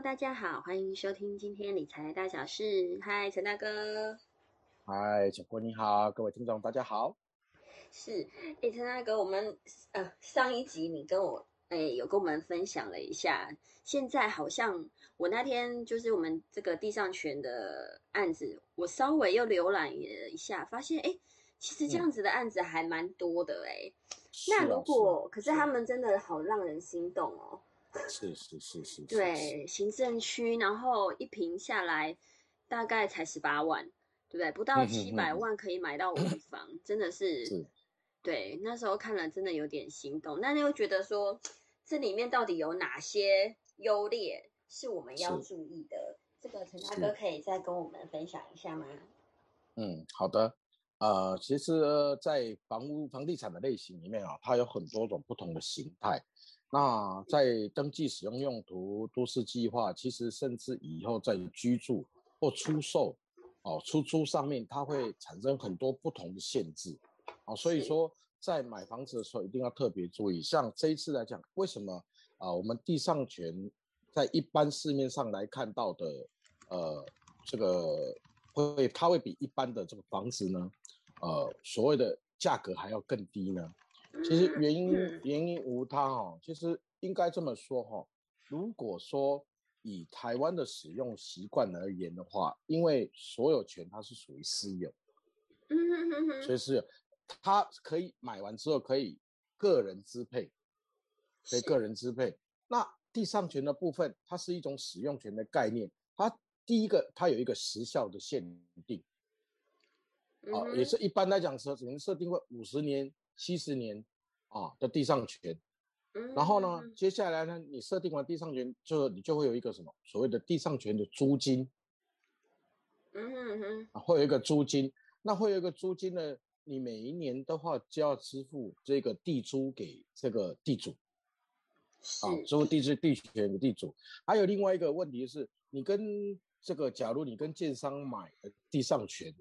Hello，大家好，欢迎收听今天理财大小事。嗨，陈大哥。嗨，小郭你好，各位听众大家好。是，哎，陈大哥，我们呃上一集你跟我哎有跟我们分享了一下，现在好像我那天就是我们这个地上权的案子，我稍微又浏览了一下，发现哎，其实这样子的案子还蛮多的哎。那如果可是他们真的好让人心动哦。是是是是。对，行政区，然后一平下来大概才十八万，对不对？不到七百万可以买到五房，真的 是。对，那时候看了真的有点心动。那你又觉得说，这里面到底有哪些优劣是我们要注意的？这个陈大哥可以再跟我们分享一下吗？嗯，好的。呃，其实，在房屋房地产的类型里面啊，它有很多种不同的形态。那在登记使用用途、都市计划，其实甚至以后在居住或出售、哦出租上面，它会产生很多不同的限制。哦，所以说在买房子的时候一定要特别注意。像这一次来讲，为什么啊？我们地上权在一般市面上来看到的，呃，这个会它会比一般的这个房子呢？呃，所谓的价格还要更低呢？其实原因原因无他哦，其实应该这么说哈。如果说以台湾的使用习惯而言的话，因为所有权它是属于私有，嗯所以是它可以买完之后可以个人支配，可以个人支配。那地上权的部分，它是一种使用权的概念，它第一个它有一个时效的限定。啊，也是一般来讲说，只能设定为五十年、七十年啊的地上权。然后呢，接下来呢，你设定完地上权，就你就会有一个什么所谓的地上权的租金。嗯哼，啊，会有一个租金，那会有一个租金呢，你每一年的话就要支付这个地租给这个地主。啊，租地是地权的地主。还有另外一个问题是，你跟这个，假如你跟建商买的地上权。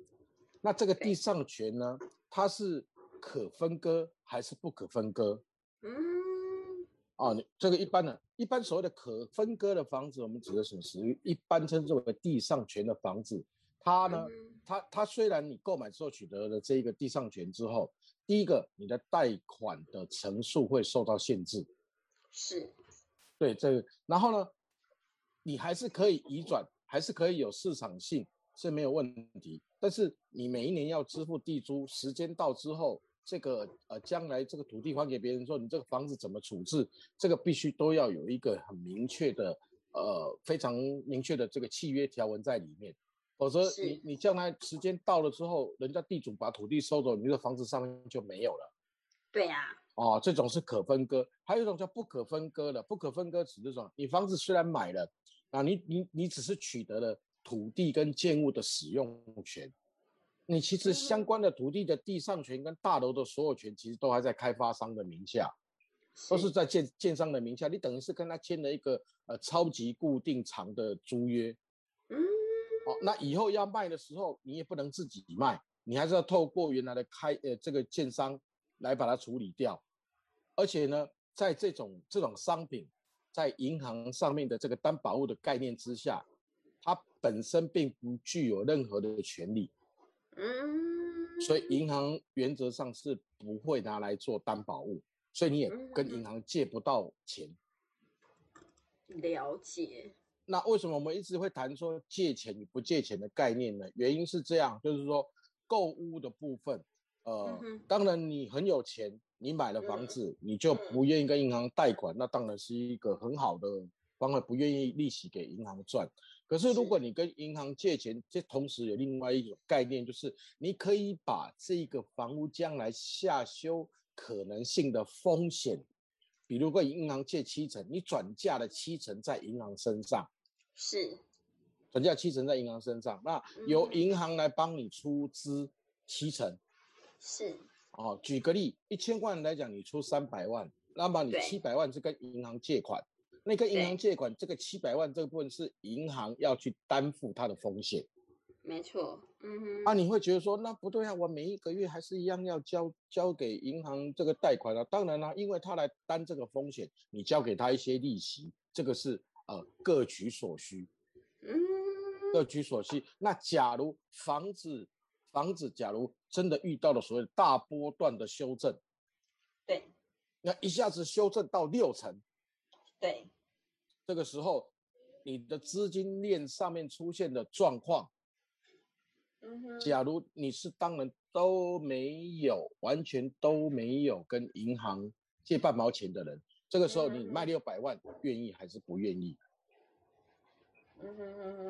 那这个地上权呢，它是可分割还是不可分割？嗯，啊，你这个一般呢，一般所谓的可分割的房子，我们指的是属于一般称之为地上权的房子。它呢，它它虽然你购买之后取得了这一个地上权之后，第一个你的贷款的层数会受到限制，是，对这个，然后呢，你还是可以移转，还是可以有市场性。是没有问题，但是你每一年要支付地租，时间到之后，这个呃将来这个土地还给别人之后，你这个房子怎么处置，这个必须都要有一个很明确的呃非常明确的这个契约条文在里面，否则你你将来时间到了之后，人家地主把土地收走，你这个房子上面就没有了。对呀。哦，这种是可分割，还有一种叫不可分割的，不可分割指这种，你房子虽然买了啊，你你你只是取得了。土地跟建物的使用权，你其实相关的土地的地上权跟大楼的所有权，其实都还在开发商的名下，都是在建建商的名下。你等于是跟他签了一个呃超级固定长的租约。嗯，好，那以后要卖的时候，你也不能自己卖，你还是要透过原来的开呃这个建商来把它处理掉。而且呢，在这种这种商品在银行上面的这个担保物的概念之下。它本身并不具有任何的权利，嗯，所以银行原则上是不会拿来做担保物，所以你也跟银行借不到钱。了解。那为什么我们一直会谈说借钱与不借钱的概念呢？原因是这样，就是说购物的部分，呃，当然你很有钱，你买了房子，你就不愿意跟银行贷款，那当然是一个很好的方法，不愿意利息给银行赚。可是，如果你跟银行借钱，这同时有另外一种概念，就是你可以把这个房屋将来下修可能性的风险，比如跟银行借七成，你转嫁了七成在银行身上，是。转嫁七成在银行身上，那由银行来帮你出资七成，是。哦。举个例，一千万来讲，你出三百万，那么你七百万是跟银行借款。那个银行借款这个七百万这个部分是银行要去担负它的风险，没错，嗯哼。啊，你会觉得说那不对啊，我每一个月还是一样要交交给银行这个贷款啊。当然啦，因为他来担这个风险，你交给他一些利息，这个是呃各取所需，嗯，各取所需。那假如房子房子假如真的遇到了所谓大波段的修正，对，那一下子修正到六成，对，这个时候你的资金链上面出现的状况，假如你是当然都没有完全都没有跟银行借半毛钱的人，这个时候你卖嗯六百万，愿意还是不愿意？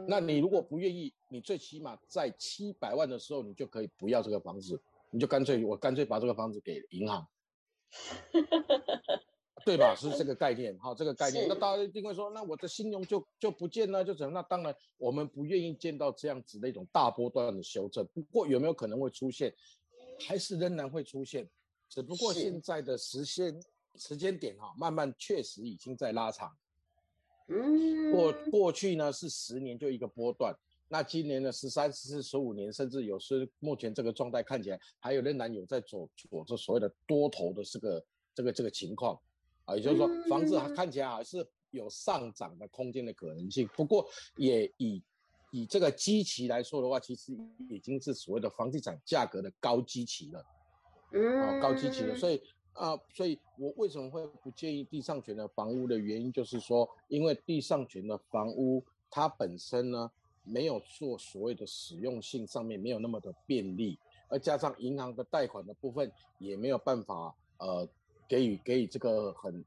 那你如果。不愿意，你最起码在七百万的时候，你就可以不要这个房子，你就干脆我干脆把这个房子给银行，对吧？是这个概念，哈，这个概念。那大家一定会说，那我的信用就就不见了，就怎么？那当然，我们不愿意见到这样子的一种大波段的修正。不过有没有可能会出现？还是仍然会出现，只不过现在的时间时间点哈、慢慢确实已经在拉长。嗯，过过去呢是十年就一个波段，那今年呢十三、十四、十五年，甚至有时目前这个状态看起来还有仍然有在走走这所谓的多头的这个这个这个情况啊，也就是说房子看起来还是有上涨的空间的可能性，不过也以以这个基期来说的话，其实已经是所谓的房地产价格的高基期了。嗯，啊，高基期了，所以啊、所以我为什么会不建议地上权的房屋的原因，就是说，因为地上权的房屋它本身呢没有做所谓的使用性上面没有那么的便利，而加上银行的贷款的部分也没有办法呃给予给予这个很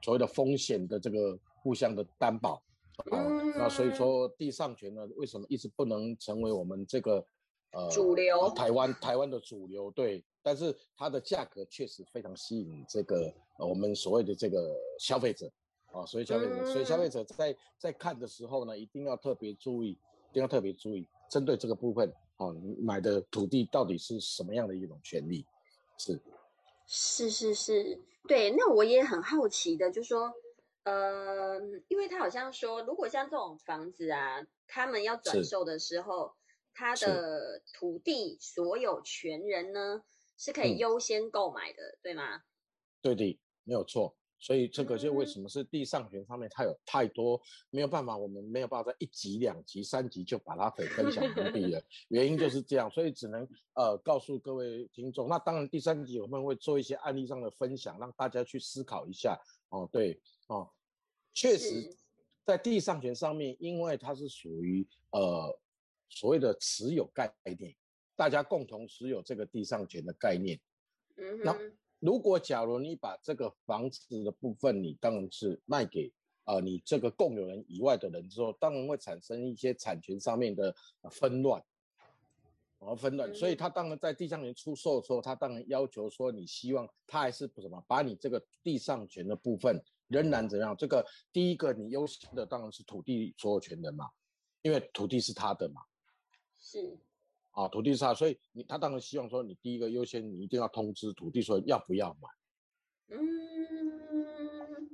所谓的风险的这个互相的担保。哦，那所以说地上权呢，为什么一直不能成为我们这个呃主流呃台湾台湾的主流？对，但是它的价格确实非常吸引这个呃我们所谓的这个消费者啊，所以消费者，所以消费者在在看的时候呢，一定要特别注意，一定要特别注意，针对这个部分哦，你买的土地到底是什么样的一种权利？是是是是，对。那我也很好奇的，就说，呃，因为他好像说，如果像这种房子啊，他们要转售的时候，他的土地所有权人呢是可以嗯优先购买的，对吗？对的，没有错。所以这个就为嗯什么是地上权上面它有太多没有办法，我们没有办法在一集、两集、三集就把它给分享完毕了，原因就是这样，所以只能呃告诉各位听众。那当然第三集我们会做一些案例上的分享，让大家去思考一下。哦，对，哦，确实，在地上权上面，因为它是属于呃所谓的持有概念，大家共同持有这个地上权的概念。那嗯哼，如果假如你把这个房子的部分，你当然是卖给呃你这个共有人以外的人之后，当然会产生一些产权上面的呃纷乱，而纷乱，所以嗯他当然在地上权出售的时候，他当然要求说你希望他还是不什么，把你这个地上权的部分仍然怎样？这个第一个你优先的当然是土地所有权人嘛，因为土地是他的嘛。是，啊，土地是他，所以你他当然希望说，你第一个优先，你一定要通知土地说要不要买。嗯，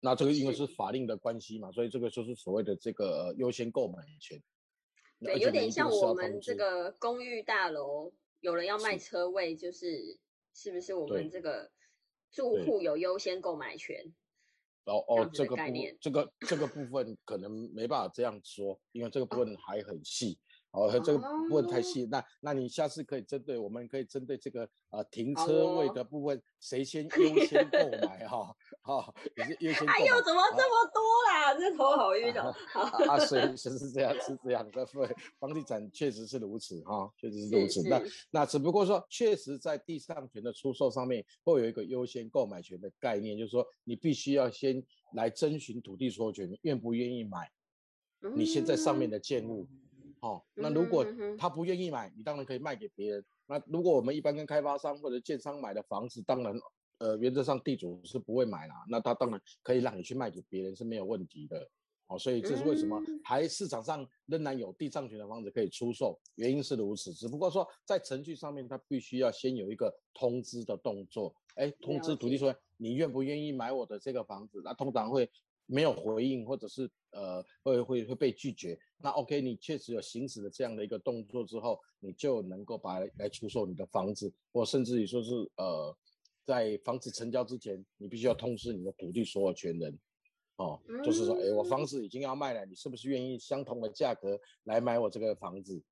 那这个因为是是法令的关系嘛，所以这个就是所谓的这个呃优先购买权。对，有点像我们这个公寓大楼，有人要卖是车位，就是是不是我对们这个住对户有优先购买权？然后哦，这个概念这个这个部分可能没办法这样说，因为这个部分还很细。哦，这个部分太哦细，那那你下次可以针对，我们可以针对这个呃停车位哦的部分，谁先优先购 买哈？哈，你是优先购买。哎呦，怎么啊这么多啦？这头好晕哦。啊啊，所以是是这样，是这样的，对，房地产确实是如此哈、确实是如此。那那只不过说，确实在地上权的出售上面会有一个优先购买权的概念，就是说你必须要先来征询土地所有权你愿不愿意买你现在上面的建物。哦，那如果他不愿意买，你当然可以卖给别人。那如果我们一般跟开发商或者建商买的房子，当然，呃，原则上地主是不会买啦。那他当然可以让你去卖给别人是没有问题的。哦，所以这是为什么嗯还市场上仍然有地上权的房子可以出售，原因是如此。只不过说在程序上面，它必须要先有一个通知的动作。哎，通知土地说你愿不愿意买我的这个房子？那通常会没有回应，或者是呃会会会被拒绝。那 OK，你确实有行使了这样的一个动作之后，你就能够把来出售你的房子，或甚至于说是呃在房子成交之前，你必须要通知你的土地所有权人。哦，就是说，哎，我房子已经要卖了，你是不是愿意相同的价格来买我这个房子？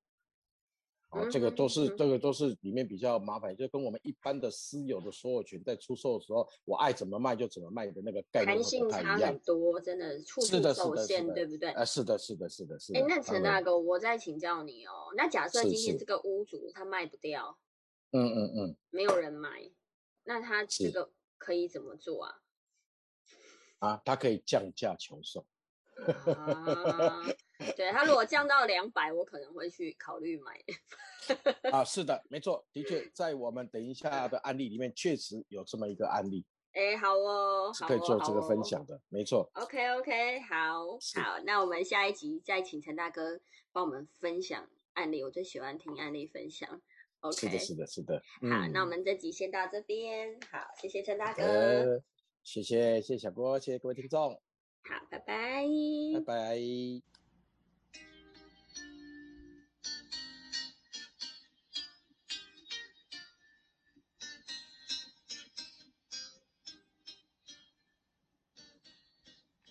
哦，这个都是这个都是里面比较麻烦，就跟我们一般的私有的所有权在出售的时候，我爱怎么卖就怎么卖的那个概念不太一样。多，真的处处受限，对不对？啊，是的，是的，是的，是的。哎，那陈大哥，我再请教你哦。那假设今天这个屋主他卖不掉，嗯嗯嗯，没有人买，那他这个可以怎么做啊？啊，他可以降价求售。啊，对他如果降到两百，我可能会去考虑买。啊，是的，没错，的确，在我们等一下的案例里面，确实有这么一个案例。哎，好哦，是可以做这个分享的，没错。OK OK，好，好，那我们下一集再请陈大哥帮我们分享案例，我最喜欢听案例分享。OK，是的，是的，是的。好，那我们这集先到这边。好，谢谢陈大哥。谢谢，谢谢小郭，谢谢各位听众。好，拜拜。拜拜。